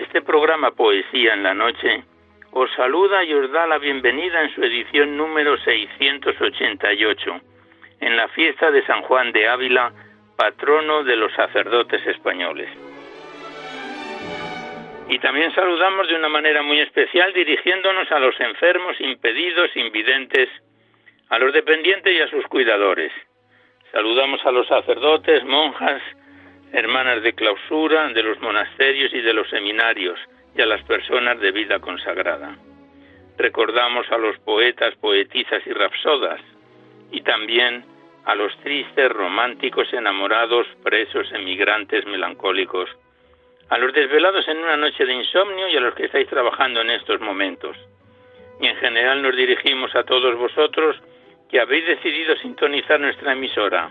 este programa Poesía en la Noche os saluda y os da la bienvenida en su edición número 688, en la fiesta de San Juan de Ávila, patrono de los sacerdotes españoles. Y también saludamos de una manera muy especial dirigiéndonos a los enfermos, impedidos, invidentes, a los dependientes y a sus cuidadores. Saludamos a los sacerdotes, monjas, hermanas de clausura, de los monasterios y de los seminarios, y a las personas de vida consagrada. Recordamos a los poetas, poetisas y rapsodas, y también a los tristes, románticos, enamorados, presos, emigrantes, melancólicos, a los desvelados en una noche de insomnio y a los que estáis trabajando en estos momentos. Y en general nos dirigimos a todos vosotros que habéis decidido sintonizar nuestra emisora,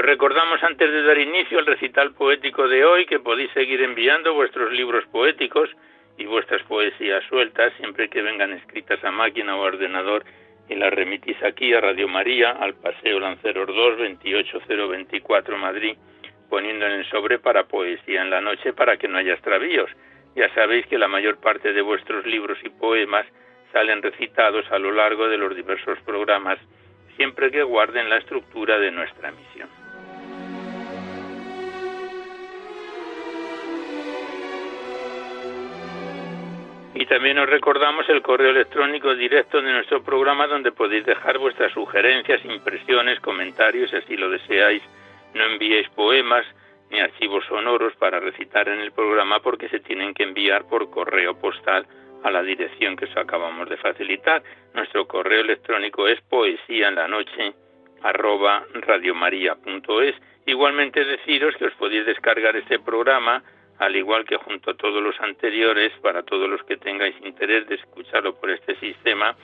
Os recordamos antes de dar inicio al recital poético de hoy que podéis seguir enviando vuestros libros poéticos y vuestras poesías sueltas siempre que vengan escritas a máquina o ordenador y las remitís aquí a Radio María, al Paseo Lanceros 2, 28024 Madrid, poniendo en el sobre para poesía en la noche para que no haya extravíos. Ya sabéis que la mayor parte de vuestros libros y poemas salen recitados a lo largo de los diversos programas, siempre que guarden la estructura de nuestra misión. Y también os recordamos el correo electrónico directo de nuestro programa donde podéis dejar vuestras sugerencias, impresiones, comentarios, si así lo deseáis. No enviéis poemas ni archivos sonoros para recitar en el programa porque se tienen que enviar por correo postal a la dirección que os acabamos de facilitar. Nuestro correo electrónico es poesía en la noche arroba radiomaria.es. Igualmente deciros que os podéis descargar este programa al igual que junto a todos los anteriores, para todos los que tengáis interés de escucharlo por este sistema,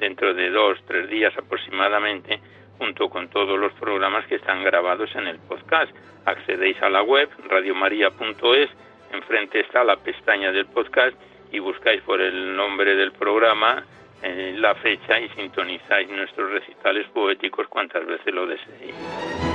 dentro de dos, tres días aproximadamente, junto con todos los programas que están grabados en el podcast. Accedéis a la web radiomaria.es, enfrente está la pestaña del podcast y buscáis por el nombre del programa, eh, la fecha y sintonizáis nuestros recitales poéticos cuantas veces lo deseéis.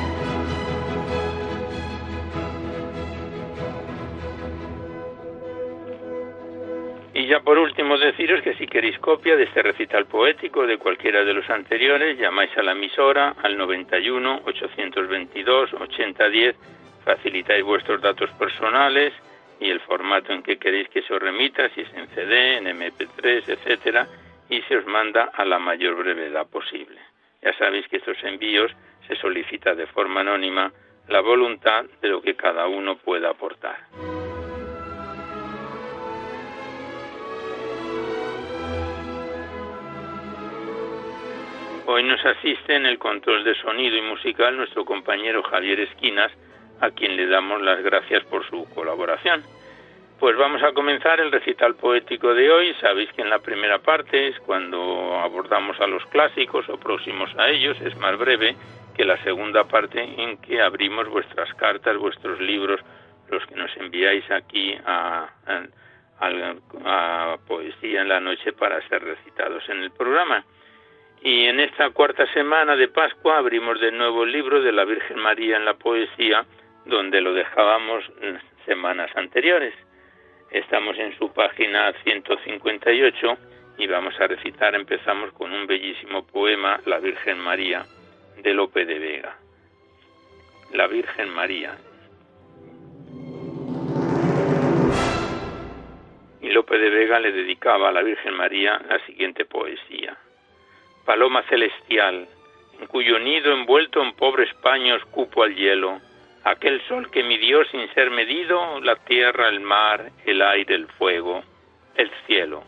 Y ya por último deciros que si queréis copia de este recital poético de cualquiera de los anteriores, llamáis a la emisora al 91 822 8010, facilitáis vuestros datos personales y el formato en que queréis que se os remita, si es en CD, en MP3, etcétera, y se os manda a la mayor brevedad posible. Ya sabéis que estos envíos se solicita de forma anónima la voluntad de lo que cada uno pueda aportar. Hoy nos asiste en el control de sonido y musical nuestro compañero Javier Esquinas, a quien le damos las gracias por su colaboración. Pues vamos a comenzar el recital poético de hoy. Sabéis que en la primera parte es cuando abordamos a los clásicos o próximos a ellos, es más breve que la segunda parte en que abrimos vuestras cartas, vuestros libros, los que nos enviáis aquí a, a Poesía en la Noche para ser recitados en el programa. Y en esta cuarta semana de Pascua abrimos de nuevo el libro de la Virgen María en la poesía, donde lo dejábamos semanas anteriores. Estamos en su página 158 y vamos a recitar, empezamos con un bellísimo poema, La Virgen María, de Lope de Vega. La Virgen María, Lope de Vega le dedicaba a la Virgen María la siguiente poesía. Paloma celestial, en cuyo nido envuelto en pobres paños cupo al hielo, aquel sol que midió sin ser medido la tierra, el mar, el aire, el fuego, el cielo.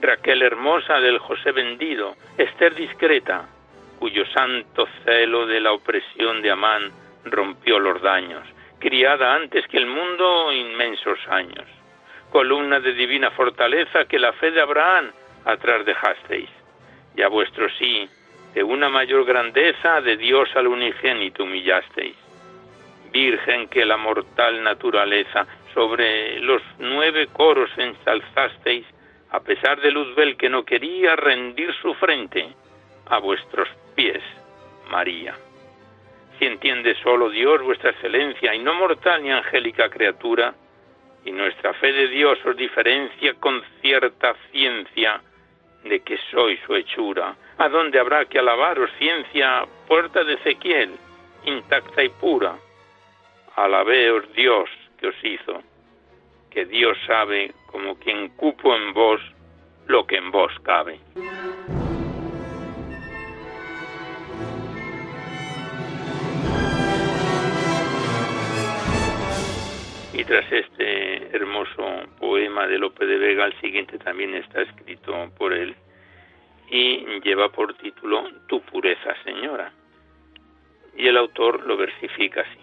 Raquel hermosa del José vendido, Esther discreta, cuyo santo celo de la opresión de Amán rompió los daños, criada antes que el mundo inmensos años, columna de divina fortaleza que la fe de Abraham atrás dejasteis, y a vuestro sí, de una mayor grandeza de Dios al unigénito humillasteis. Virgen que la mortal naturaleza sobre los nueve coros ensalzasteis, a pesar de Luzbel que no quería rendir su frente a vuestros pies, María. Si entiende solo Dios vuestra excelencia y no mortal ni angélica criatura, y nuestra fe de Dios os diferencia con cierta ciencia de que sois su hechura, a dónde habrá que alabaros ciencia, puerta de Ezequiel, intacta y pura. Alabeos Dios que os hizo, que Dios sabe como quien cupo en vos lo que en vos cabe. Y tras este hermoso poema de Lope de Vega, el siguiente también está escrito por él y lleva por título Tu pureza, Señora. Y el autor lo versifica así.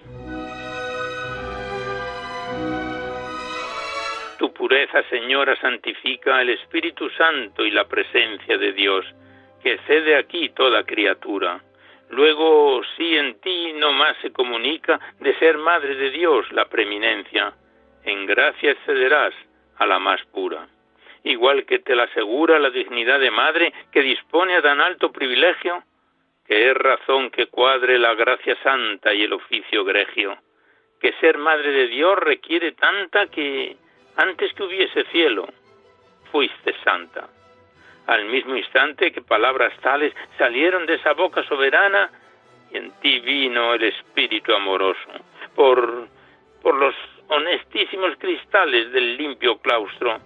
Tu pureza, Señora, santifica el Espíritu Santo y la presencia de Dios, que cede aquí toda criatura. Luego, si en ti no más se comunica de ser Madre de Dios la preeminencia, en gracia excederás a la más pura. Igual que te la asegura la dignidad de madre que dispone a tan alto privilegio, que es razón que cuadre la gracia santa y el oficio gregio, que ser Madre de Dios requiere tanta que antes que hubiese cielo, fuiste santa. Al mismo instante que palabras tales salieron de esa boca soberana, y en ti vino el Espíritu amoroso, por, por los honestísimos cristales del limpio claustro,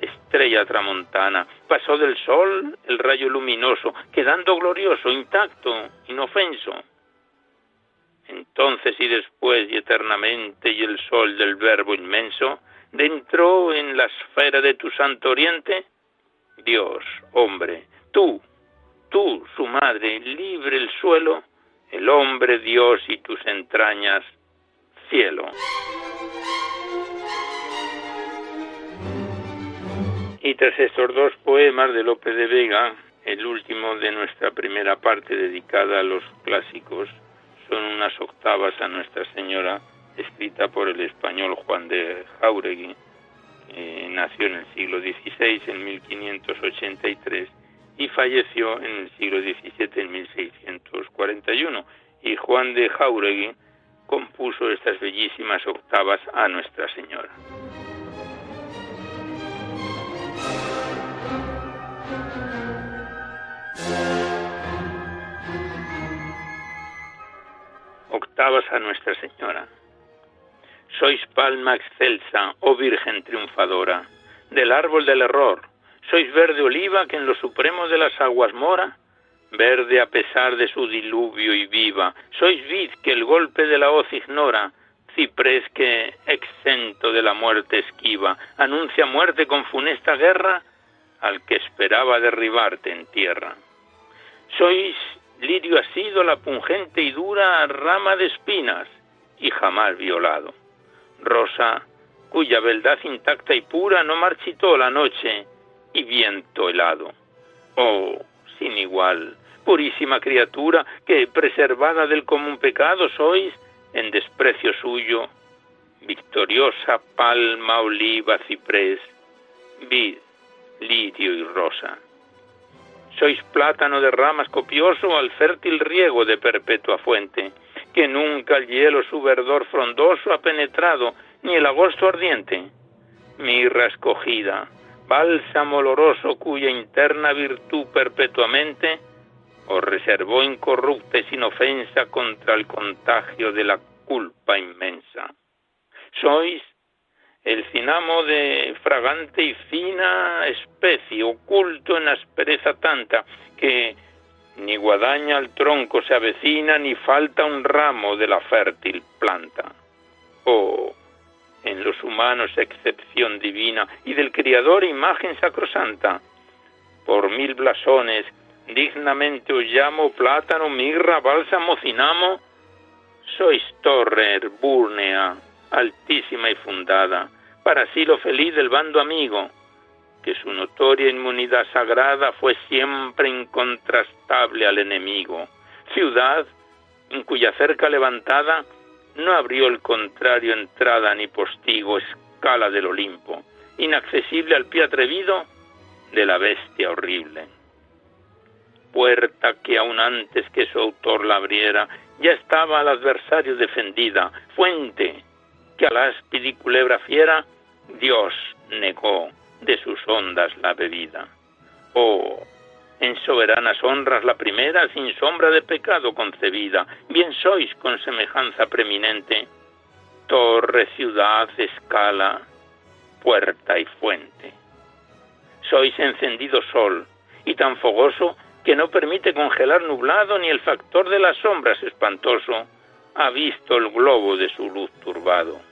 estrella tramontana, pasó del sol el rayo luminoso, quedando glorioso, intacto, inofenso. Entonces y después y eternamente y el sol del verbo inmenso, dentro en la esfera de tu santo oriente? Dios, hombre, tú, tú, su madre, libre el suelo, el hombre, Dios y tus entrañas, cielo. Y tras estos dos poemas de Lope de Vega, el último de nuestra primera parte dedicada a los clásicos, son unas octavas a Nuestra Señora escrita por el español Juan de Jauregui. Nació en el siglo XVI, en 1583, y falleció en el siglo XVII, en 1641. Y Juan de Jauregui compuso estas bellísimas octavas a Nuestra Señora. Octavas a Nuestra Señora. Sois palma excelsa, oh Virgen triunfadora, del árbol del error. Sois verde oliva que en lo supremo de las aguas mora, verde a pesar de su diluvio y viva. Sois vid que el golpe de la hoz ignora, ciprés que, exento de la muerte esquiva, anuncia muerte con funesta guerra al que esperaba derribarte en tierra. Sois lirio asido la pungente y dura rama de espinas, y jamás violado rosa, cuya beldad intacta y pura no marchitó la noche y viento helado. Oh, sin igual, purísima criatura, que preservada del común pecado sois, en desprecio suyo, victoriosa palma, oliva, ciprés, vid, lirio y rosa. Sois plátano de ramas copioso al fértil riego de perpetua fuente, que nunca el hielo su verdor frondoso ha penetrado, ni el agosto ardiente. Mirra escogida, bálsamo oloroso cuya interna virtud perpetuamente os reservó incorrupta y sin ofensa contra el contagio de la culpa inmensa. Sois el cinamo de fragante y fina especie, oculto en aspereza tanta, que ni guadaña al tronco se avecina, ni falta un ramo de la fértil planta. Oh, en los humanos excepción divina, y del Criador imagen sacrosanta. Por mil blasones, dignamente os llamo plátano, mirra, bálsamo, cinamo, sois torre herbúrnea, altísima y fundada, para lo feliz del bando amigo, que su notoria inmunidad sagrada fue siempre incontrastable al enemigo, ciudad en cuya cerca levantada no abrió el contrario entrada ni postigo, escala del Olimpo, inaccesible al pie atrevido de la bestia horrible. Puerta que aun antes que su autor la abriera, ya estaba al adversario defendida, fuente que a la áspida culebra fiera Dios negó de sus ondas la bebida. Oh, en soberanas honras la primera, sin sombra de pecado concebida, bien sois con semejanza preeminente, torre, ciudad, escala, puerta y fuente. Sois encendido sol, y tan fogoso que no permite congelar nublado ni el factor de las sombras espantoso ha visto el globo de su luz turbado.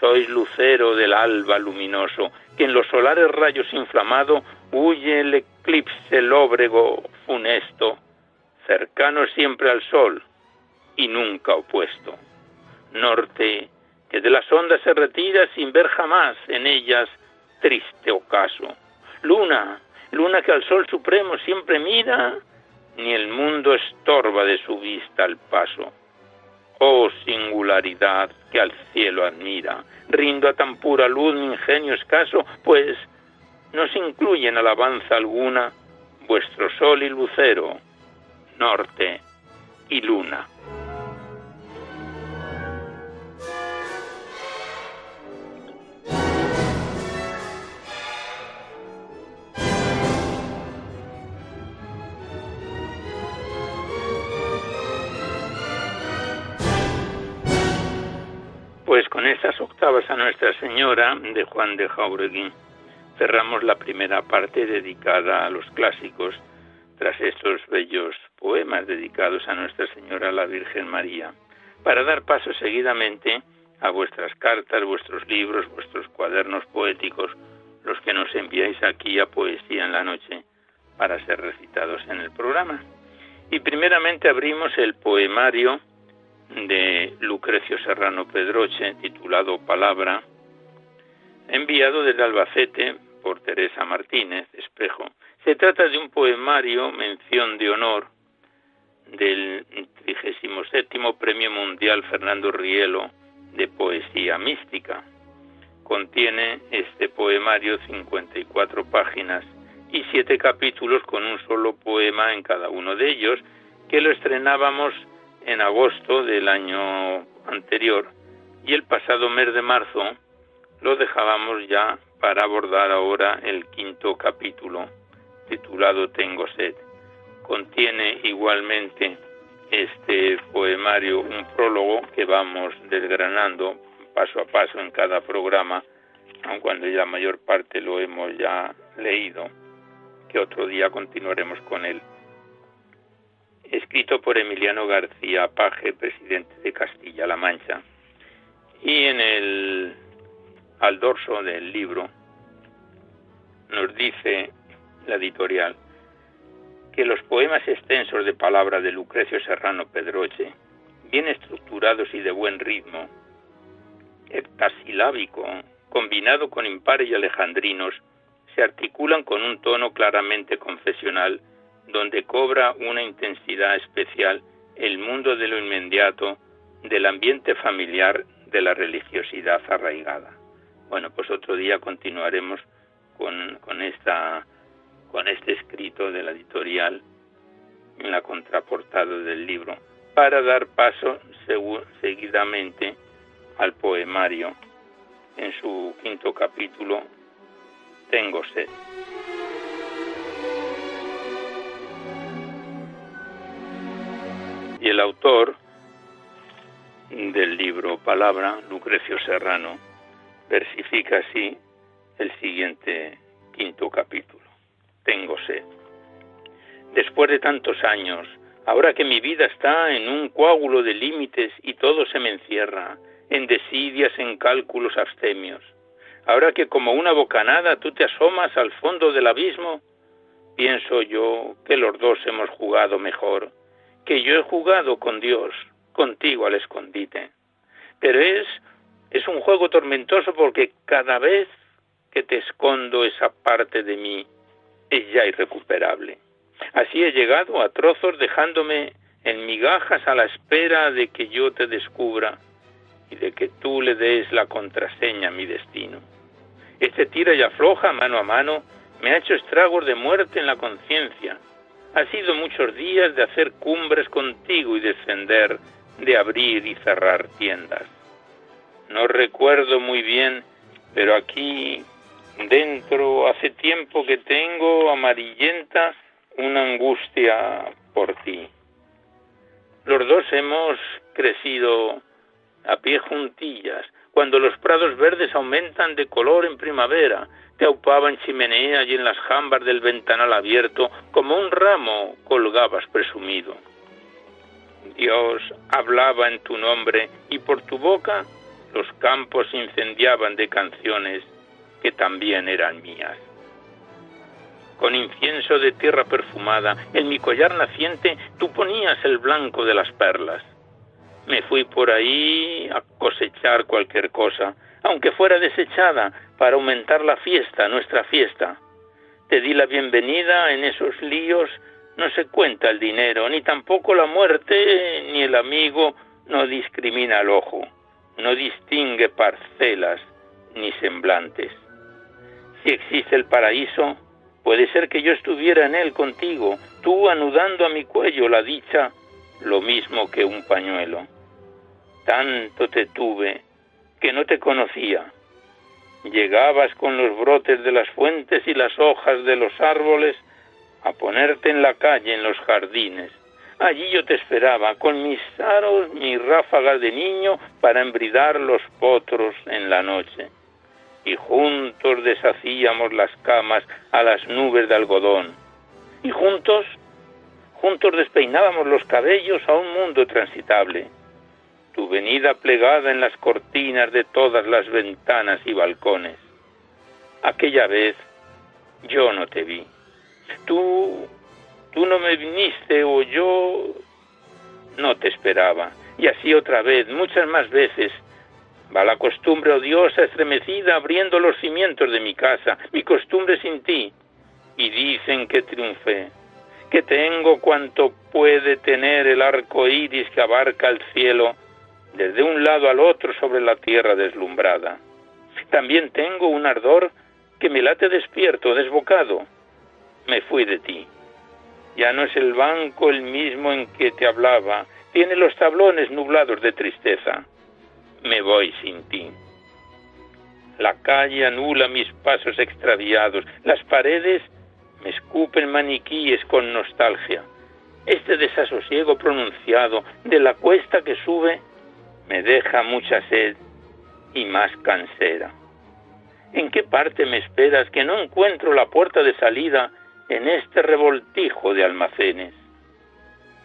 Sois lucero del alba luminoso, que en los solares rayos inflamado huye el eclipse lóbrego funesto, cercano siempre al sol y nunca opuesto. Norte, que de las ondas se retira sin ver jamás en ellas triste ocaso. Luna, luna que al sol supremo siempre mira, ni el mundo estorba de su vista al paso. Oh singularidad que al cielo admira, rindo a tan pura luz mi ingenio escaso, pues no se incluye en alabanza alguna vuestro sol y lucero, norte y luna. Estas octavas a Nuestra Señora de Juan de Jauregui cerramos la primera parte dedicada a los clásicos tras estos bellos poemas dedicados a Nuestra Señora la Virgen María, para dar paso seguidamente a vuestras cartas, vuestros libros, vuestros cuadernos poéticos, los que nos enviáis aquí a Poesía en la Noche para ser recitados en el programa. Y primeramente abrimos el poemario de Lucrecio Serrano Pedroche, titulado Palabra, enviado desde Albacete por Teresa Martínez Espejo. Se trata de un poemario, mención de honor, del 37 Premio Mundial Fernando Rielo de Poesía Mística. Contiene este poemario 54 páginas y siete capítulos con un solo poema en cada uno de ellos, que lo estrenábamos en agosto del año anterior y el pasado mes de marzo lo dejábamos ya para abordar ahora el quinto capítulo titulado Tengo sed. Contiene igualmente este poemario un prólogo que vamos desgranando paso a paso en cada programa, aun cuando ya la mayor parte lo hemos ya leído, que otro día continuaremos con él escrito por Emiliano García Paje, presidente de Castilla-La Mancha. Y en el al dorso del libro nos dice la editorial que los poemas extensos de palabra de Lucrecio Serrano Pedroche, bien estructurados y de buen ritmo, heptasilábico, combinado con impares y alejandrinos, se articulan con un tono claramente confesional donde cobra una intensidad especial el mundo de lo inmediato, del ambiente familiar, de la religiosidad arraigada. Bueno, pues otro día continuaremos con, esta, con este escrito de la editorial en la contraportada del libro, para dar paso seguidamente al poemario en su quinto capítulo, Tengo sed. Y el autor del libro Palabra, Lucrecio Serrano, versifica así el siguiente quinto capítulo. Tengo sed. Después de tantos años, ahora que mi vida está en un coágulo de límites y todo se me encierra, en desidias, en cálculos abstemios, ahora que como una bocanada tú te asomas al fondo del abismo, pienso yo que los dos hemos jugado mejor, que yo he jugado con Dios, contigo al escondite. Pero es, es un juego tormentoso porque cada vez que te escondo esa parte de mí es ya irrecuperable. Así he llegado a trozos dejándome en migajas a la espera de que yo te descubra y de que tú le des la contraseña a mi destino. Este tira y afloja mano a mano me ha hecho estragos de muerte en la conciencia. Ha sido muchos días de hacer cumbres contigo y descender, de abrir y cerrar tiendas. No recuerdo muy bien, pero aquí dentro hace tiempo que tengo amarillenta una angustia por ti. Los dos hemos crecido a pie juntillas, cuando los prados verdes aumentan de color en primavera, te aupaba en chimenea y en las jambas del ventanal abierto, como un ramo colgabas presumido. Dios hablaba en tu nombre y por tu boca los campos incendiaban de canciones que también eran mías. Con incienso de tierra perfumada, en mi collar naciente tú ponías el blanco de las perlas. Me fui por ahí a cosechar cualquier cosa, aunque fuera desechada, para aumentar la fiesta, nuestra fiesta. Te di la bienvenida en esos líos, no se cuenta el dinero, ni tampoco la muerte, ni el amigo no discrimina al ojo, no distingue parcelas ni semblantes. Si existe el paraíso, puede ser que yo estuviera en él contigo, tú anudando a mi cuello la dicha, lo mismo que un pañuelo. Tanto te tuve que no te conocía. Llegabas con los brotes de las fuentes y las hojas de los árboles a ponerte en la calle, en los jardines. Allí yo te esperaba, con mis aros, mis ráfagas de niño, para embridar los potros en la noche. Y juntos deshacíamos las camas a las nubes de algodón. Y juntos, juntos despeinábamos los cabellos a un mundo transitable tu venida plegada en las cortinas de todas las ventanas y balcones. Aquella vez yo no te vi. Tú, tú no me viniste o yo no te esperaba. Y así otra vez, muchas más veces, va la costumbre odiosa estremecida abriendo los cimientos de mi casa, mi costumbre sin ti. Y dicen que triunfé, que tengo cuanto puede tener el arco iris que abarca el cielo desde un lado al otro sobre la tierra deslumbrada. También tengo un ardor que me late despierto, desbocado. Me fui de ti. Ya no es el banco el mismo en que te hablaba, tiene los tablones nublados de tristeza. Me voy sin ti. La calle anula mis pasos extraviados, las paredes me escupen maniquíes con nostalgia. Este desasosiego pronunciado de la cuesta que sube me deja mucha sed y más cansera. ¿En qué parte me esperas que no encuentro la puerta de salida en este revoltijo de almacenes?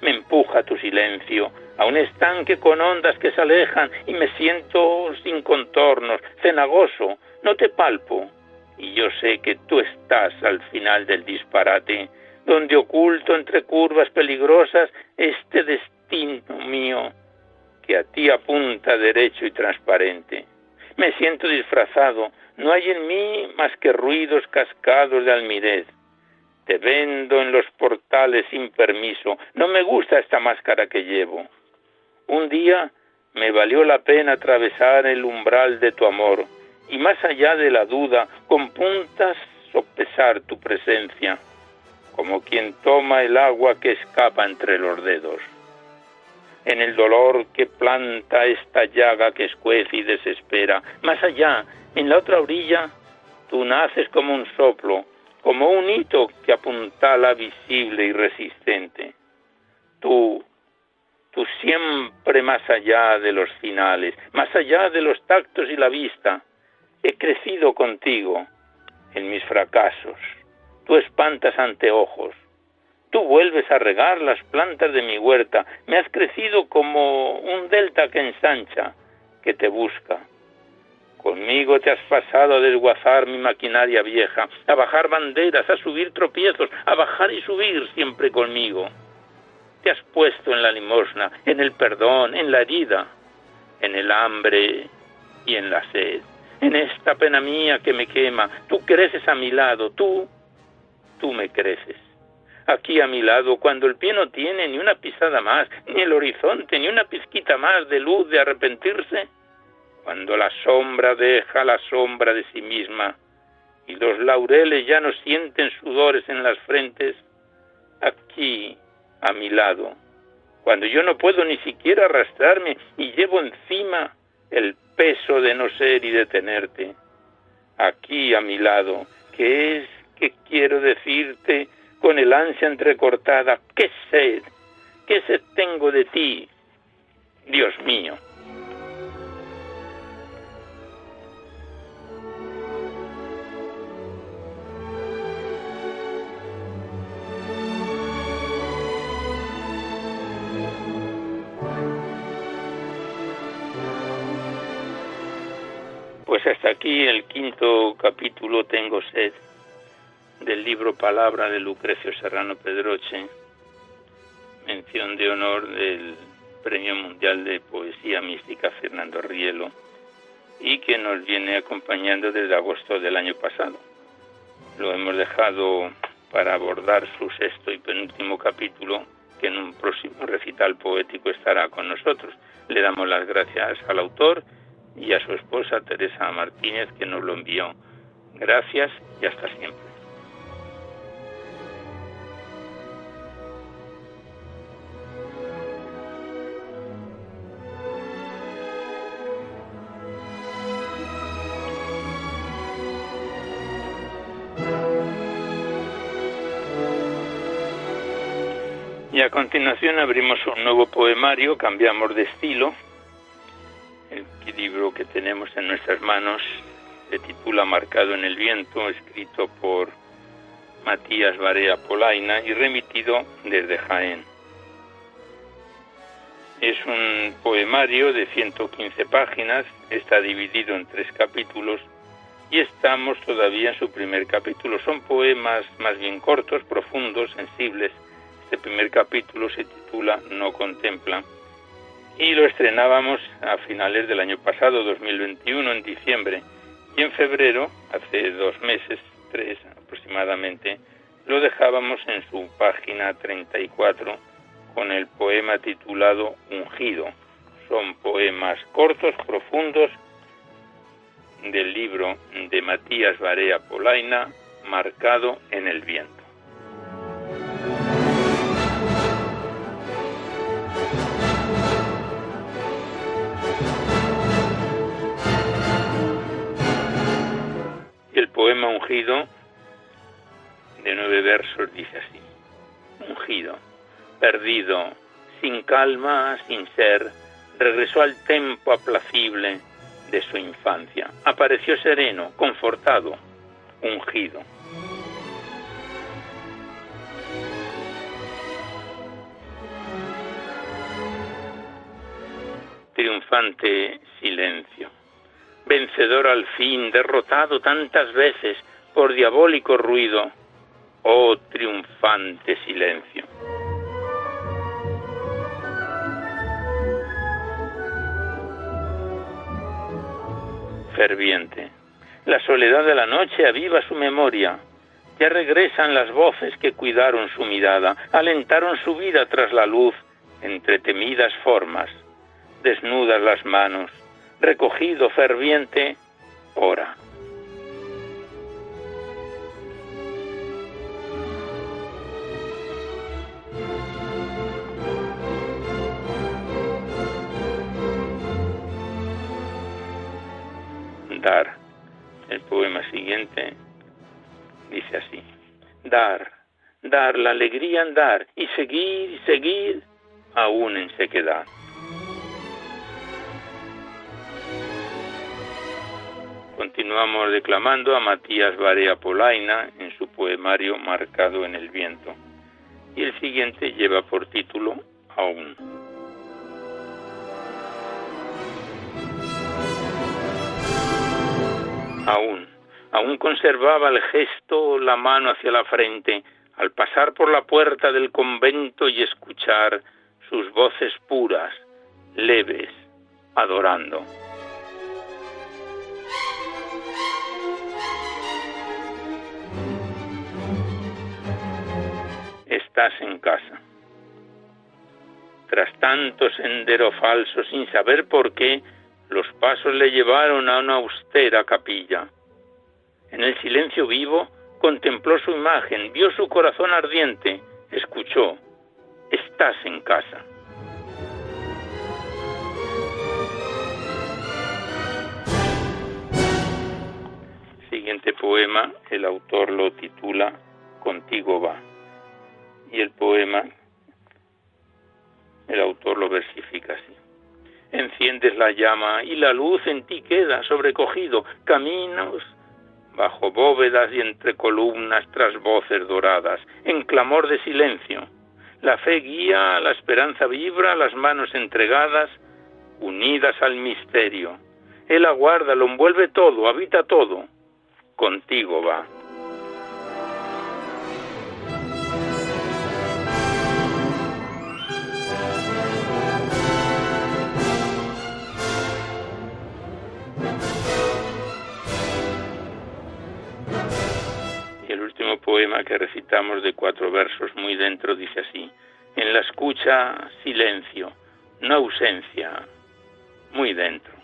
Me empuja tu silencio a un estanque con ondas que se alejan y me siento sin contornos, cenagoso, no te palpo. Y yo sé que tú estás al final del disparate, donde oculto entre curvas peligrosas este destino mío que a ti apunta derecho y transparente. Me siento disfrazado, no hay en mí más que ruidos cascados de almirez. Te vendo en los portales sin permiso, no me gusta esta máscara que llevo. Un día me valió la pena atravesar el umbral de tu amor, y más allá de la duda, con puntas sopesar tu presencia, como quien toma el agua que escapa entre los dedos en el dolor que planta esta llaga que escuece y desespera. Más allá, en la otra orilla, tú naces como un soplo, como un hito que apuntala visible y resistente. Tú, tú siempre más allá de los finales, más allá de los tactos y la vista, He crecido contigo en mis fracasos. Tú espantas anteojos. Tú vuelves a regar las plantas de mi huerta. Me has crecido como un delta que ensancha, que te busca. Conmigo te has pasado a desguazar mi maquinaria vieja, a bajar banderas, a subir tropiezos, a bajar y subir siempre conmigo. Te has puesto en la limosna, en el perdón, en la herida, en el hambre y en la sed en esta pena mía que me quema. Tú creces a mi lado, tú, tú me creces. Aquí a mi lado, cuando el pie no tiene ni una pisada más, ni el horizonte, ni una pizquita más de luz de arrepentirse, cuando la sombra deja la sombra de sí misma y los laureles ya no sienten sudores en las frentes, aquí a mi lado, cuando yo no puedo ni siquiera arrastrarme y llevo encima el peso de no ser y de tenerte aquí a mi lado, que es que quiero decirte con el ansia entrecortada, qué sed, qué sed tengo de ti, Dios mío. Pues hasta aquí el quinto capítulo Tengo sed del libro Palabra de Lucrecio Serrano Pedroche, mención de honor del Premio Mundial de Poesía Mística Fernando Rielo y que nos viene acompañando desde agosto del año pasado. Lo hemos dejado para abordar su sexto y penúltimo capítulo que en un próximo recital poético estará con nosotros. Le damos las gracias al autor y a su esposa Teresa Martínez que nos lo envió. Gracias y hasta siempre. Y a continuación abrimos un nuevo poemario, cambiamos de estilo el libro que tenemos en nuestras manos se titula Marcado en el viento, escrito por Matías Barea Polaina y remitido desde Jaén. Es un poemario de 115 páginas, está dividido en tres capítulos y estamos todavía en su primer capítulo. Son poemas más bien cortos, profundos, sensibles. Este primer capítulo se titula No contempla y lo estrenábamos a finales del año pasado, 2021, en diciembre. Y en febrero, hace dos meses, tres aproximadamente, lo dejábamos en su página 34 con el poema titulado Ungido. Son poemas cortos, profundos, del libro de Matías Barea Polaina, Marcado en el viento. Poema ungido de nueve versos dice así, ungido, perdido, sin calma, sin ser, regresó al tempo aplacible de su infancia. Apareció sereno, confortado, ungido. Triunfante silencio vencedor al fin, derrotado tantas veces por diabólico ruido, oh triunfante silencio. Ferviente. La soledad de la noche aviva su memoria. Ya regresan las voces que cuidaron su mirada, alentaron su vida tras la luz, entre temidas formas, desnudas las manos, recogido ferviente, ora. Dar. El poema siguiente dice así. Dar, dar la alegría andar y seguir, seguir aún en sequedad. Continuamos declamando a Matías Barea Polaina en su poemario Marcado en el viento. Y el siguiente lleva por título Aún. Aún, aún conservaba el gesto, la mano hacia la frente, al pasar por la puerta del convento y escuchar sus voces puras, leves, adorando. Estás en casa. Tras tanto sendero falso, sin saber por qué, los pasos le llevaron a una austera capilla. En el silencio vivo contempló su imagen, vio su corazón ardiente, escuchó, estás en casa. Siguiente poema, el autor lo titula Contigo va. Y el poema, el autor lo versifica así. Enciendes la llama y la luz en ti queda sobrecogido, caminos bajo bóvedas y entre columnas tras voces doradas, en clamor de silencio. La fe guía, la esperanza vibra, las manos entregadas, unidas al misterio. Él aguarda, lo envuelve todo, habita todo. Contigo va. Poema que recitamos de cuatro versos muy dentro dice así, en la escucha silencio, no ausencia, muy dentro.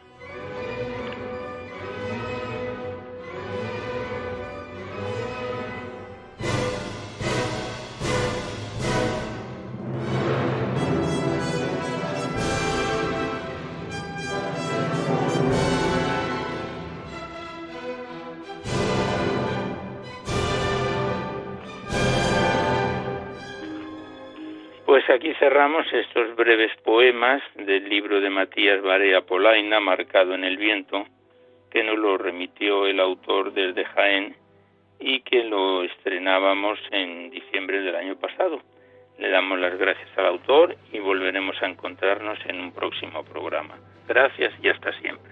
Pues aquí cerramos estos breves poemas del libro de Matías Barea Polaina, Marcado en el Viento, que nos lo remitió el autor desde Jaén y que lo estrenábamos en diciembre del año pasado. Le damos las gracias al autor y volveremos a encontrarnos en un próximo programa. Gracias y hasta siempre.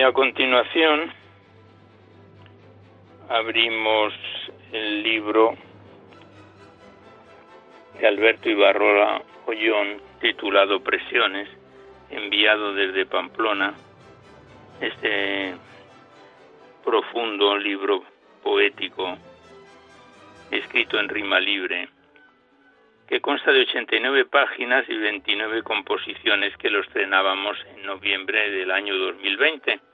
Y a continuación abrimos el libro de Alberto Ibarrola Ollón titulado Presiones, enviado desde Pamplona, este profundo libro poético escrito en rima libre que consta de 89 páginas y 29 composiciones que lo estrenábamos en noviembre del año 2020.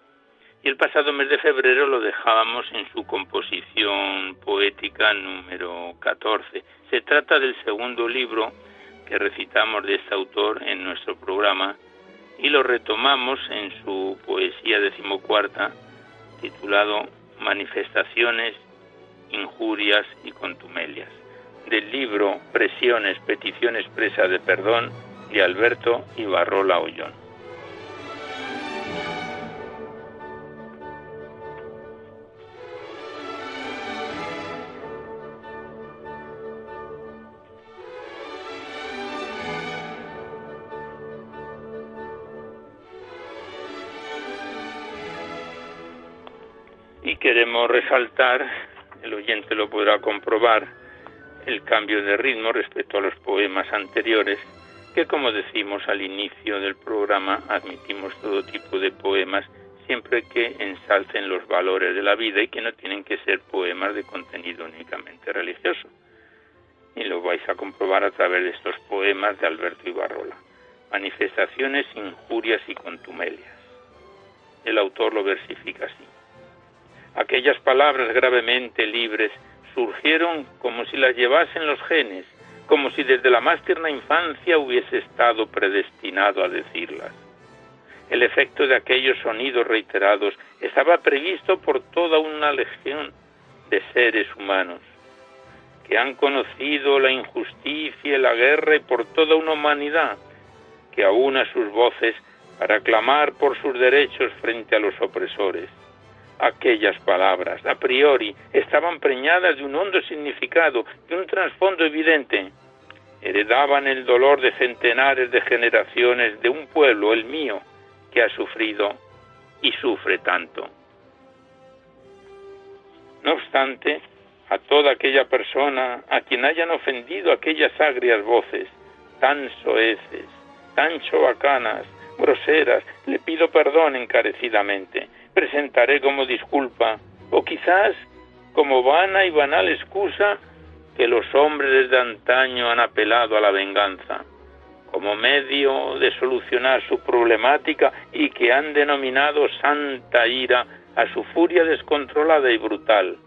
Y el pasado mes de febrero lo dejábamos en su composición poética número 14. Se trata del segundo libro que recitamos de este autor en nuestro programa y lo retomamos en su poesía decimocuarta titulado Manifestaciones, Injurias y Contumelias del libro Presiones, petición expresa de perdón de Alberto Ibarrola Ollón. Queremos resaltar, el oyente lo podrá comprobar, el cambio de ritmo respecto a los poemas anteriores, que como decimos al inicio del programa, admitimos todo tipo de poemas siempre que ensalcen los valores de la vida y que no tienen que ser poemas de contenido únicamente religioso. Y lo vais a comprobar a través de estos poemas de Alberto Ibarrola. Manifestaciones, injurias y contumelias. El autor lo versifica así. Aquellas palabras gravemente libres surgieron como si las llevasen los genes, como si desde la más tierna infancia hubiese estado predestinado a decirlas. el efecto de aquellos sonidos reiterados estaba previsto por toda una legión de seres humanos que han conocido la injusticia y la guerra y por toda una humanidad que aúna sus voces para clamar por sus derechos frente a los opresores. Aquellas palabras, a priori, estaban preñadas de un hondo significado, de un trasfondo evidente. Heredaban el dolor de centenares de generaciones de un pueblo, el mío, que ha sufrido y sufre tanto. No obstante, a toda aquella persona a quien hayan ofendido aquellas agrias voces, tan soeces, tan chobacanas, groseras, le pido perdón encarecidamente. Presentaré como disculpa, o quizás como vana y banal excusa, que los hombres de antaño han apelado a la venganza, como medio de solucionar su problemática y que han denominado santa ira a su furia descontrolada y brutal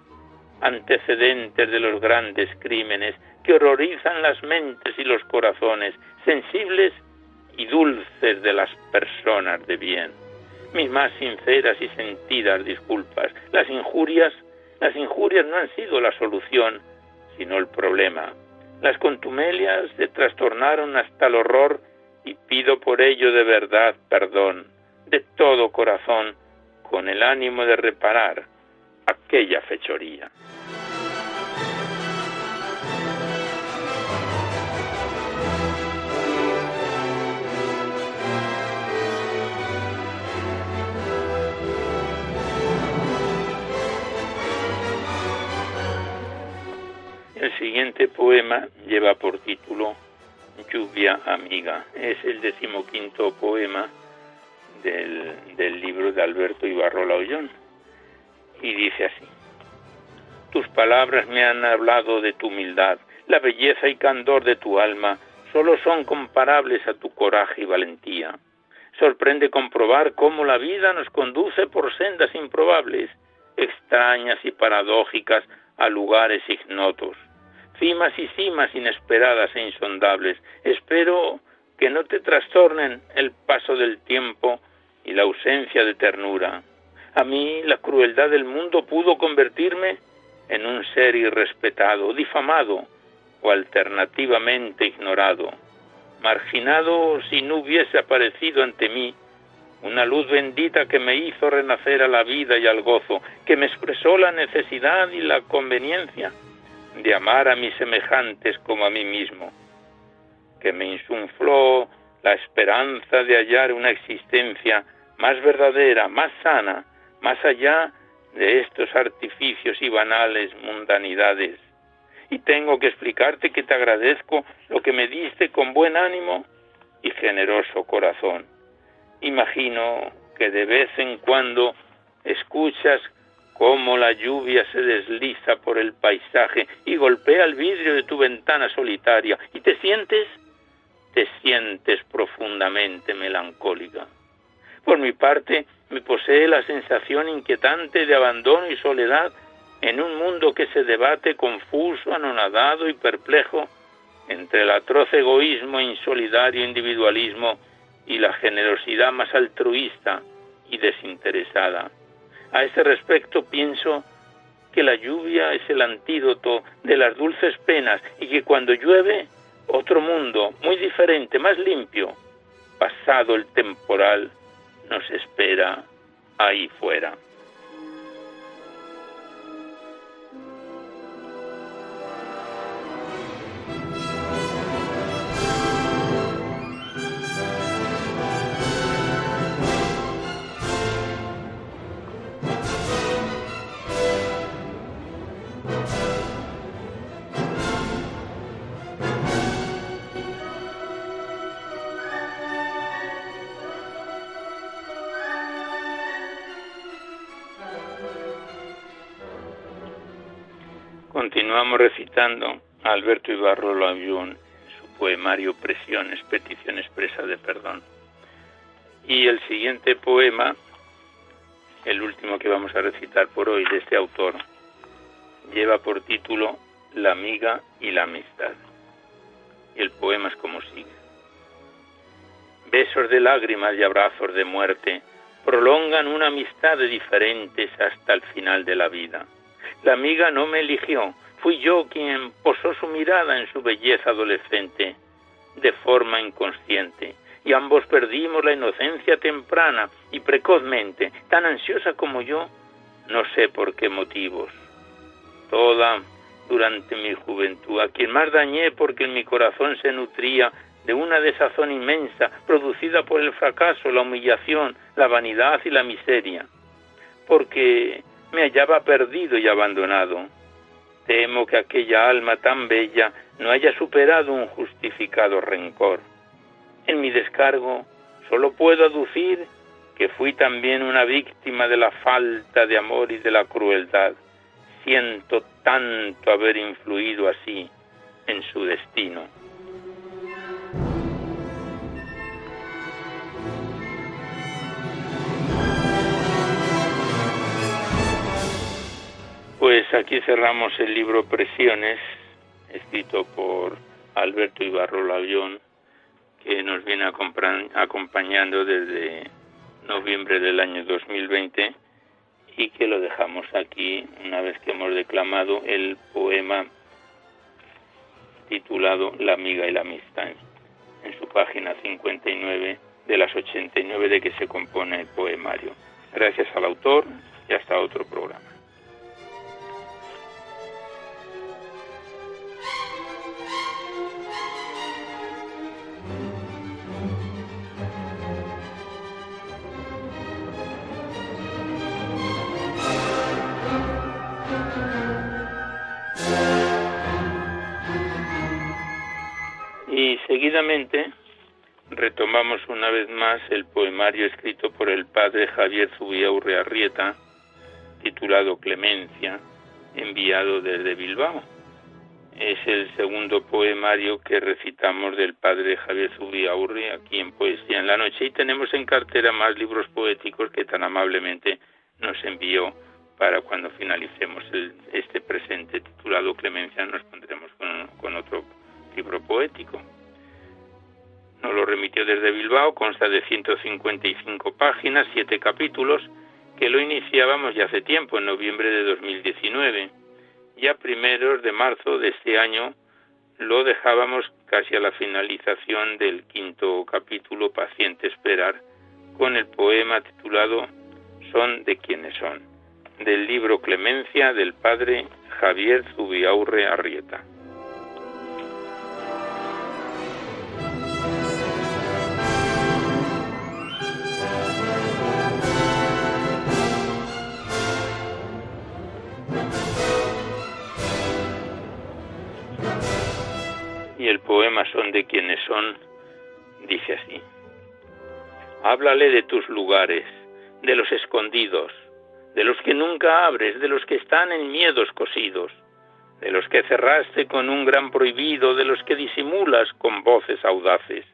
antecedentes de los grandes crímenes que horrorizan las mentes y los corazones sensibles y dulces de las personas de bien. Mis más sinceras y sentidas disculpas. Las injurias, las injurias no han sido la solución, sino el problema. Las contumelias se trastornaron hasta el horror y pido por ello de verdad perdón, de todo corazón, con el ánimo de reparar aquella fechoría. Siguiente poema lleva por título Lluvia Amiga. Es el decimoquinto poema del, del libro de Alberto Ibarrola Ollón y dice así. Tus palabras me han hablado de tu humildad, la belleza y candor de tu alma solo son comparables a tu coraje y valentía. Sorprende comprobar cómo la vida nos conduce por sendas improbables, extrañas y paradójicas a lugares ignotos, cimas y cimas inesperadas e insondables. Espero que no te trastornen el paso del tiempo y la ausencia de ternura. A mí la crueldad del mundo pudo convertirme en un ser irrespetado, difamado o alternativamente ignorado, marginado si no hubiese aparecido ante mí una luz bendita que me hizo renacer a la vida y al gozo, que me expresó la necesidad y la conveniencia de amar a mis semejantes como a mí mismo, que me insufló la esperanza de hallar una existencia más verdadera, más sana, más allá de estos artificios y banales mundanidades. Y tengo que explicarte que te agradezco lo que me diste con buen ánimo y generoso corazón. Imagino que de vez en cuando escuchas cómo la lluvia se desliza por el paisaje y golpea el vidrio de tu ventana solitaria y te sientes, te sientes profundamente melancólica. Por mi parte, me posee la sensación inquietante de abandono y soledad en un mundo que se debate confuso, anonadado y perplejo entre el atroz egoísmo insolidario individualismo y la generosidad más altruista y desinteresada. A este respecto pienso que la lluvia es el antídoto de las dulces penas y que cuando llueve otro mundo muy diferente, más limpio, pasado el temporal, nos espera ahí fuera. Continuamos recitando a Alberto Ibarro Loayón en su poemario Presiones, petición expresa de perdón. Y el siguiente poema, el último que vamos a recitar por hoy de este autor, lleva por título La amiga y la amistad. Y el poema es como sigue. besos de lágrimas y abrazos de muerte, prolongan una amistad de diferentes hasta el final de la vida. La amiga no me eligió, fui yo quien posó su mirada en su belleza adolescente, de forma inconsciente, y ambos perdimos la inocencia temprana y precozmente, tan ansiosa como yo, no sé por qué motivos. Toda durante mi juventud, a quien más dañé porque en mi corazón se nutría de una desazón inmensa producida por el fracaso, la humillación, la vanidad y la miseria, porque me hallaba perdido y abandonado. Temo que aquella alma tan bella no haya superado un justificado rencor. En mi descargo solo puedo aducir que fui también una víctima de la falta de amor y de la crueldad. Siento tanto haber influido así en su destino. Pues aquí cerramos el libro Presiones, escrito por Alberto Ibarro Lavión, que nos viene acompañando desde noviembre del año 2020 y que lo dejamos aquí una vez que hemos declamado el poema titulado La amiga y la amistad en su página 59 de las 89 de que se compone el poemario. Gracias al autor y hasta otro programa. Seguidamente retomamos una vez más el poemario escrito por el padre Javier Zubiaurre Arrieta, titulado Clemencia, enviado desde Bilbao. Es el segundo poemario que recitamos del padre Javier Zubiaurre aquí en Poesía en la Noche y tenemos en cartera más libros poéticos que tan amablemente nos envió para cuando finalicemos este presente titulado Clemencia nos pondremos con otro libro poético nos lo remitió desde Bilbao, consta de 155 páginas, siete capítulos, que lo iniciábamos ya hace tiempo, en noviembre de 2019. Ya primeros de marzo de este año lo dejábamos casi a la finalización del quinto capítulo, Paciente Esperar, con el poema titulado Son de quienes son, del libro Clemencia del padre Javier Zubiaurre Arrieta. Y el poema Son de quienes son, dice así. Háblale de tus lugares, de los escondidos, de los que nunca abres, de los que están en miedos cosidos, de los que cerraste con un gran prohibido, de los que disimulas con voces audaces.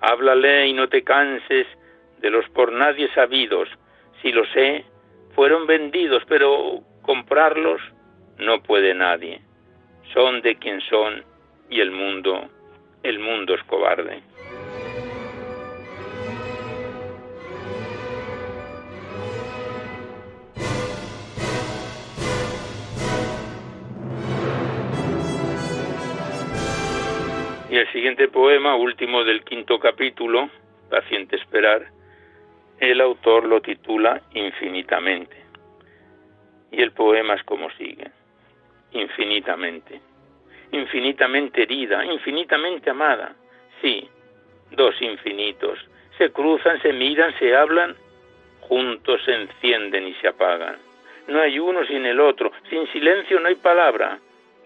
Háblale y no te canses de los por nadie sabidos, si lo sé, fueron vendidos, pero comprarlos no puede nadie. Son de quien son y el mundo, el mundo es cobarde. Y el siguiente poema, último del quinto capítulo, Paciente Esperar, el autor lo titula Infinitamente. Y el poema es como sigue, infinitamente infinitamente herida, infinitamente amada. Sí, dos infinitos. Se cruzan, se miran, se hablan, juntos se encienden y se apagan. No hay uno sin el otro, sin silencio no hay palabra,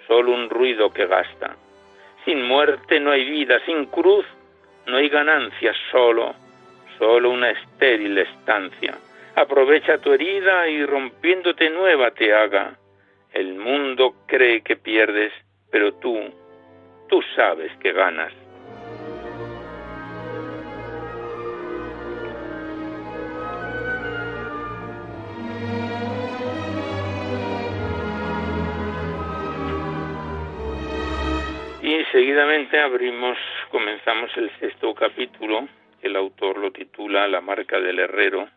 solo un ruido que gasta. Sin muerte no hay vida, sin cruz no hay ganancia, solo, solo una estéril estancia. Aprovecha tu herida y rompiéndote nueva te haga. El mundo cree que pierdes pero tú, tú sabes que ganas. Y seguidamente abrimos, comenzamos el sexto capítulo el autor lo titula La marca del herrero,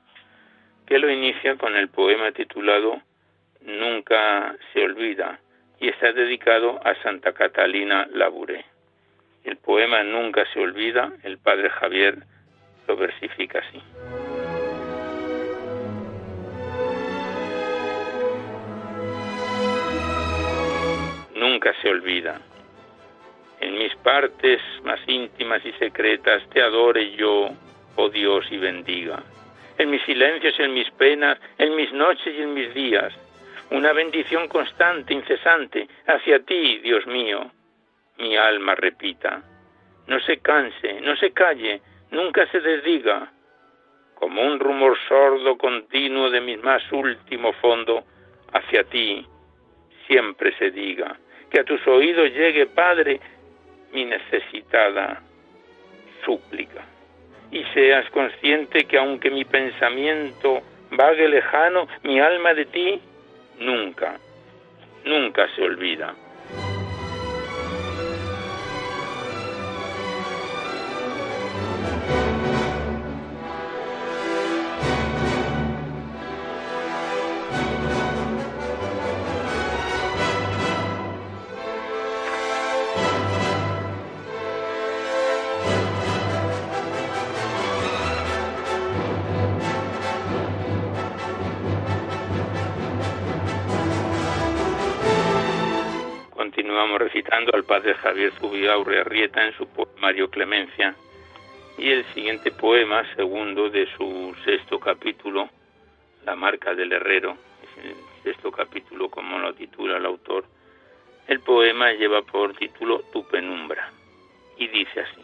que lo inicia con el poema titulado Nunca se olvida y está dedicado a Santa Catalina Labouré. El poema Nunca se olvida, el padre Javier lo versifica así. Nunca se olvida. En mis partes más íntimas y secretas te adore yo, oh Dios, y bendiga. En mis silencios, en mis penas, en mis noches y en mis días, una bendición constante, incesante, hacia ti, Dios mío. Mi alma repita, no se canse, no se calle, nunca se desdiga, como un rumor sordo continuo de mi más último fondo, hacia ti siempre se diga, que a tus oídos llegue, Padre, mi necesitada súplica, y seas consciente que aunque mi pensamiento vague lejano, mi alma de ti nunca, nunca se olvida. Recitando al padre Javier Zubiaurre Arrieta en su poemario Clemencia y el siguiente poema, segundo de su sexto capítulo, La marca del herrero, es el sexto capítulo como lo titula el autor, el poema lleva por título Tu penumbra. Y dice así,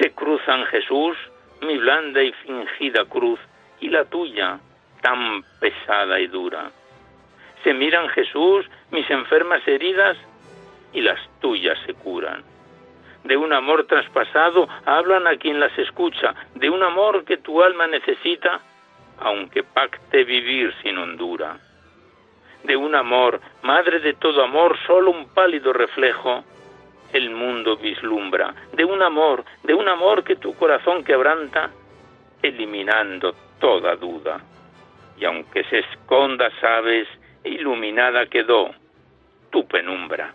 Se cruzan Jesús, mi blanda y fingida cruz, y la tuya, tan pesada y dura. Se miran Jesús, mis enfermas heridas, y las tuyas se curan. De un amor traspasado hablan a quien las escucha, de un amor que tu alma necesita, aunque pacte vivir sin hondura. De un amor, madre de todo amor, solo un pálido reflejo, el mundo vislumbra. De un amor, de un amor que tu corazón quebranta, eliminando toda duda. Y aunque se esconda, sabes, iluminada quedó tu penumbra.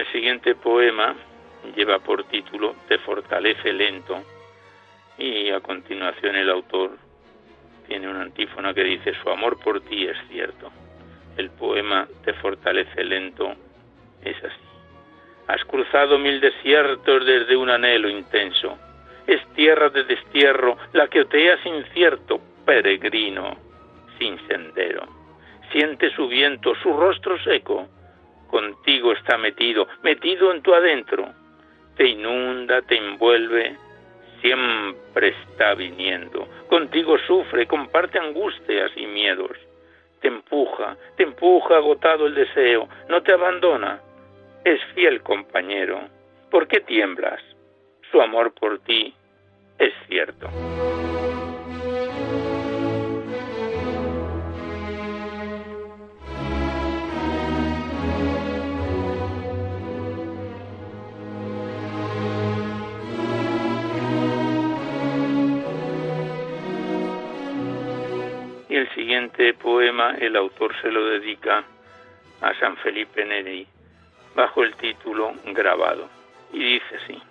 El siguiente poema lleva por título Te fortalece lento y a continuación el autor tiene una antífona que dice Su amor por ti es cierto el poema Te fortalece lento es así. Has cruzado mil desiertos desde un anhelo intenso. Es tierra de destierro la que oteas incierto, peregrino, sin sendero. Siente su viento, su rostro seco. Contigo está metido, metido en tu adentro. Te inunda, te envuelve, siempre está viniendo. Contigo sufre, comparte angustias y miedos te empuja, te empuja agotado el deseo, no te abandona, es fiel compañero. ¿Por qué tiemblas? Su amor por ti es cierto. El siguiente poema el autor se lo dedica a San Felipe Neri bajo el título Grabado. Y dice así,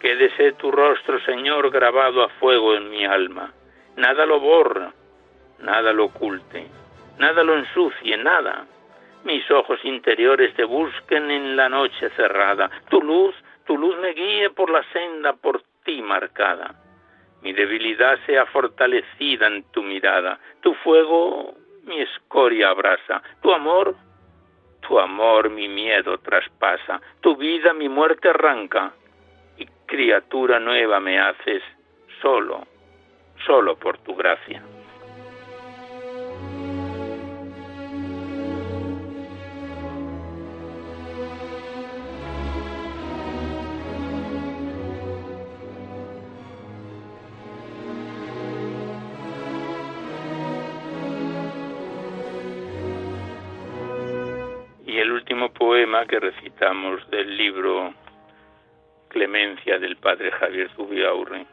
Quédese tu rostro, Señor, grabado a fuego en mi alma. Nada lo borra, nada lo oculte, nada lo ensucie, nada. Mis ojos interiores te busquen en la noche cerrada. Tu luz, tu luz me guíe por la senda por ti marcada mi debilidad sea fortalecida en tu mirada, tu fuego mi escoria abraza, tu amor, tu amor mi miedo traspasa, tu vida mi muerte arranca, y criatura nueva me haces solo, solo por tu gracia. Poema que recitamos del libro Clemencia del padre Javier Zubiaurre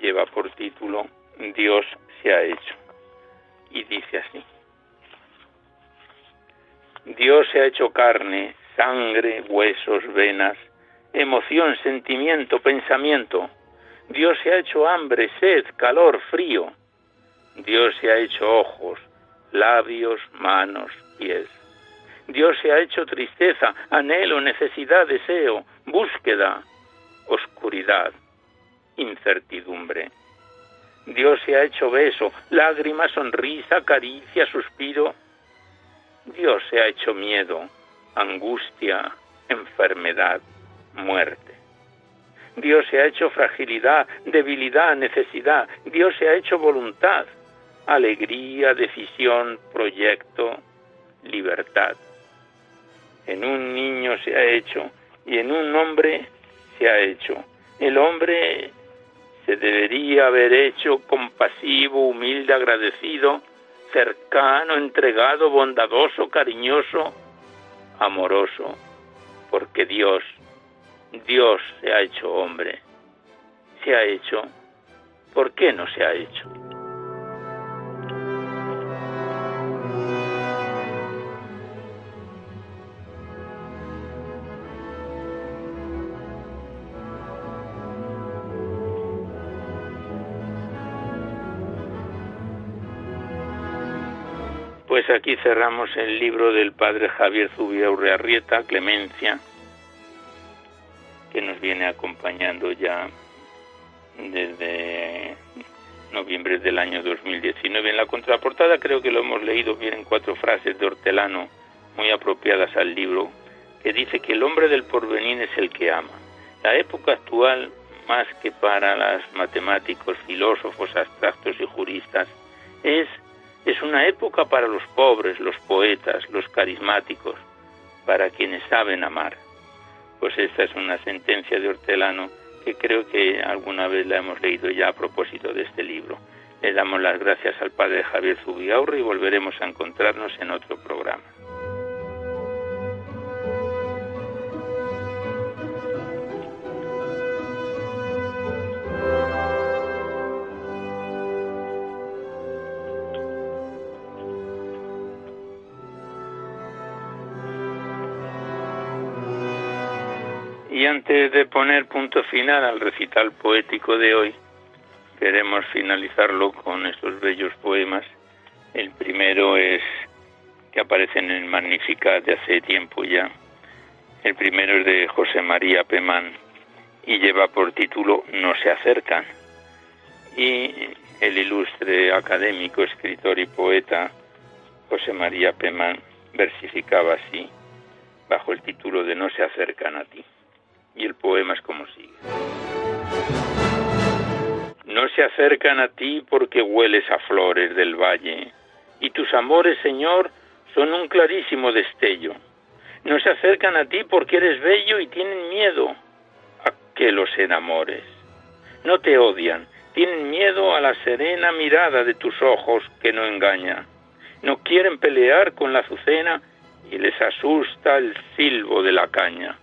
lleva por título Dios se ha hecho y dice así. Dios se ha hecho carne, sangre, huesos, venas, emoción, sentimiento, pensamiento. Dios se ha hecho hambre, sed, calor, frío. Dios se ha hecho ojos, labios, manos, pies. Dios se ha hecho tristeza, anhelo, necesidad, deseo, búsqueda, oscuridad, incertidumbre. Dios se ha hecho beso, lágrima, sonrisa, caricia, suspiro. Dios se ha hecho miedo, angustia, enfermedad, muerte. Dios se ha hecho fragilidad, debilidad, necesidad. Dios se ha hecho voluntad, alegría, decisión, proyecto, libertad. En un niño se ha hecho y en un hombre se ha hecho. El hombre se debería haber hecho compasivo, humilde, agradecido, cercano, entregado, bondadoso, cariñoso, amoroso, porque Dios, Dios se ha hecho hombre. Se ha hecho. ¿Por qué no se ha hecho? Aquí cerramos el libro del padre Javier Zubia Urrearrieta, Clemencia, que nos viene acompañando ya desde noviembre del año 2019. En la contraportada creo que lo hemos leído, vienen cuatro frases de Hortelano muy apropiadas al libro, que dice que el hombre del porvenir es el que ama. La época actual, más que para los matemáticos, filósofos, abstractos y juristas, es es una época para los pobres, los poetas, los carismáticos, para quienes saben amar. Pues esta es una sentencia de Hortelano que creo que alguna vez la hemos leído ya a propósito de este libro. Le damos las gracias al padre Javier Zubiaurre y volveremos a encontrarnos en otro programa. Antes de poner punto final al recital poético de hoy, queremos finalizarlo con estos bellos poemas. El primero es que aparece en Magnificat de hace tiempo ya. El primero es de José María Pemán y lleva por título No se acercan. Y el ilustre académico, escritor y poeta José María Pemán versificaba así, bajo el título de No se acercan a ti y el poema es como sigue. No se acercan a ti porque hueles a flores del valle, y tus amores, Señor, son un clarísimo destello. No se acercan a ti porque eres bello y tienen miedo a que los enamores. No te odian, tienen miedo a la serena mirada de tus ojos que no engaña. No quieren pelear con la azucena y les asusta el silbo de la caña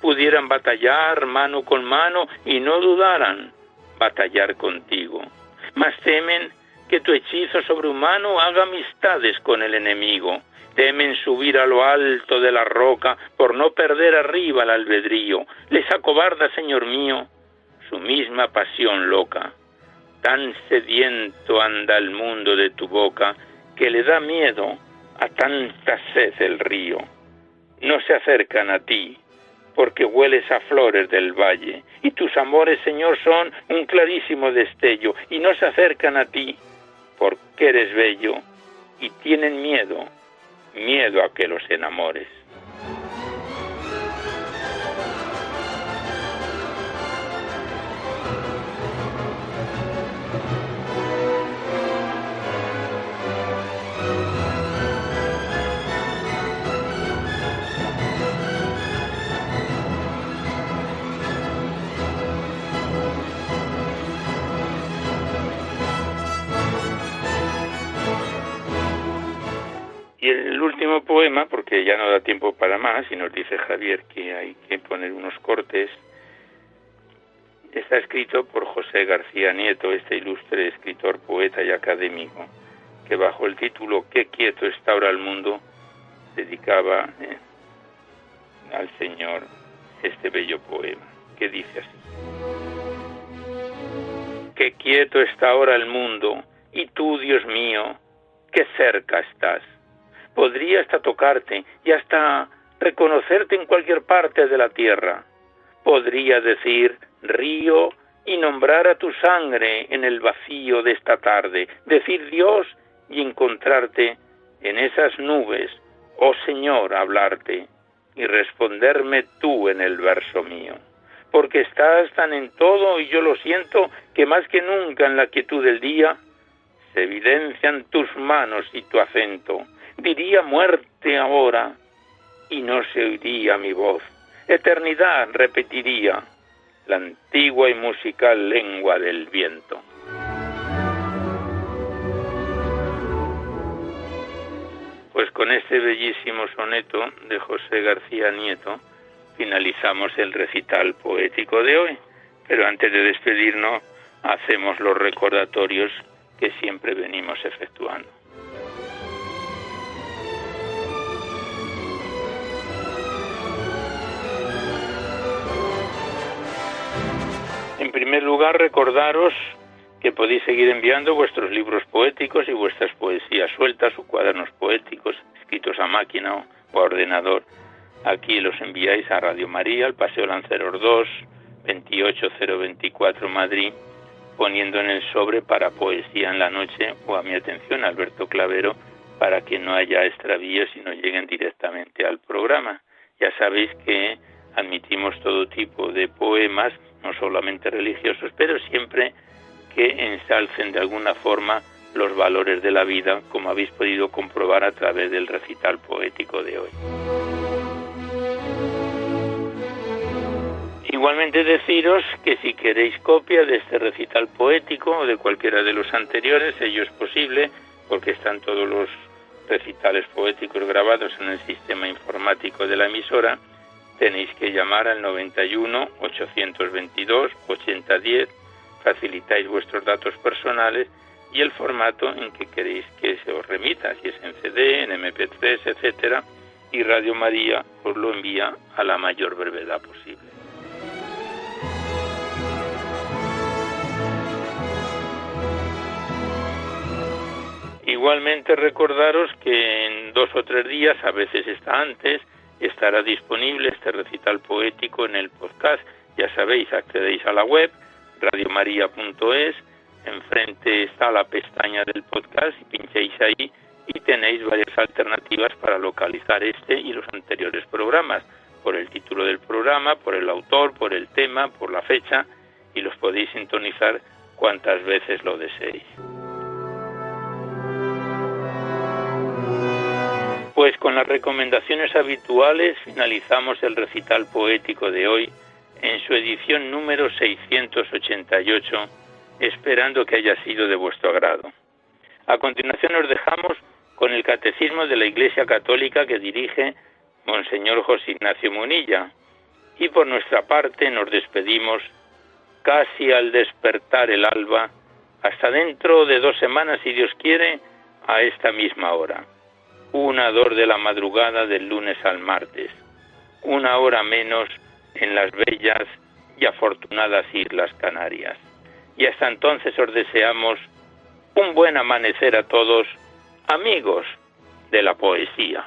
pudieran batallar mano con mano y no dudaran batallar contigo. Mas temen que tu hechizo sobrehumano haga amistades con el enemigo. Temen subir a lo alto de la roca por no perder arriba el albedrío. Les acobarda, Señor mío, su misma pasión loca. Tan sediento anda el mundo de tu boca que le da miedo a tanta sed el río. No se acercan a ti, porque hueles a flores del valle, y tus amores, Señor, son un clarísimo destello, y no se acercan a ti, porque eres bello, y tienen miedo, miedo a que los enamores. Poema, porque ya no da tiempo para más y nos dice Javier que hay que poner unos cortes. Está escrito por José García Nieto, este ilustre escritor, poeta y académico, que bajo el título Qué quieto está ahora el mundo, dedicaba eh, al Señor este bello poema, que dice así. Qué quieto está ahora el mundo, y tú, Dios mío, qué cerca estás. Podría hasta tocarte y hasta reconocerte en cualquier parte de la tierra. Podría decir río y nombrar a tu sangre en el vacío de esta tarde, decir Dios y encontrarte en esas nubes, oh Señor, hablarte y responderme tú en el verso mío. Porque estás tan en todo y yo lo siento que más que nunca en la quietud del día se evidencian tus manos y tu acento. Diría muerte ahora y no se oiría mi voz. Eternidad repetiría la antigua y musical lengua del viento. Pues con este bellísimo soneto de José García Nieto finalizamos el recital poético de hoy. Pero antes de despedirnos, hacemos los recordatorios que siempre venimos efectuando. Primer lugar, recordaros que podéis seguir enviando vuestros libros poéticos y vuestras poesías sueltas o cuadernos poéticos escritos a máquina o a ordenador. Aquí los enviáis a Radio María, al Paseo Lanceros 2, 28024 Madrid, poniendo en el sobre para Poesía en la Noche o a mi atención, Alberto Clavero, para que no haya extravíos y no lleguen directamente al programa. Ya sabéis que admitimos todo tipo de poemas, no solamente religiosos, pero siempre que ensalcen de alguna forma los valores de la vida, como habéis podido comprobar a través del recital poético de hoy. Igualmente deciros que si queréis copia de este recital poético o de cualquiera de los anteriores, ello es posible porque están todos los recitales poéticos grabados en el sistema informático de la emisora, tenéis que llamar al 91 822 8010, facilitáis vuestros datos personales y el formato en que queréis que se os remita, si es en CD, en MP3, etcétera, y Radio María os lo envía a la mayor brevedad posible. Igualmente recordaros que en dos o tres días, a veces está antes, estará disponible este recital poético en el podcast. Ya sabéis, accedéis a la web radiomaria.es, enfrente está la pestaña del podcast y pincháis ahí y tenéis varias alternativas para localizar este y los anteriores programas, por el título del programa, por el autor, por el tema, por la fecha y los podéis sintonizar cuantas veces lo deseéis. Pues con las recomendaciones habituales finalizamos el recital poético de hoy en su edición número 688, esperando que haya sido de vuestro agrado. A continuación nos dejamos con el Catecismo de la Iglesia Católica que dirige Monseñor José Ignacio Munilla. Y por nuestra parte nos despedimos casi al despertar el alba, hasta dentro de dos semanas, si Dios quiere, a esta misma hora una dor de la madrugada del lunes al martes, una hora menos en las bellas y afortunadas Islas Canarias. Y hasta entonces os deseamos un buen amanecer a todos, amigos de la poesía.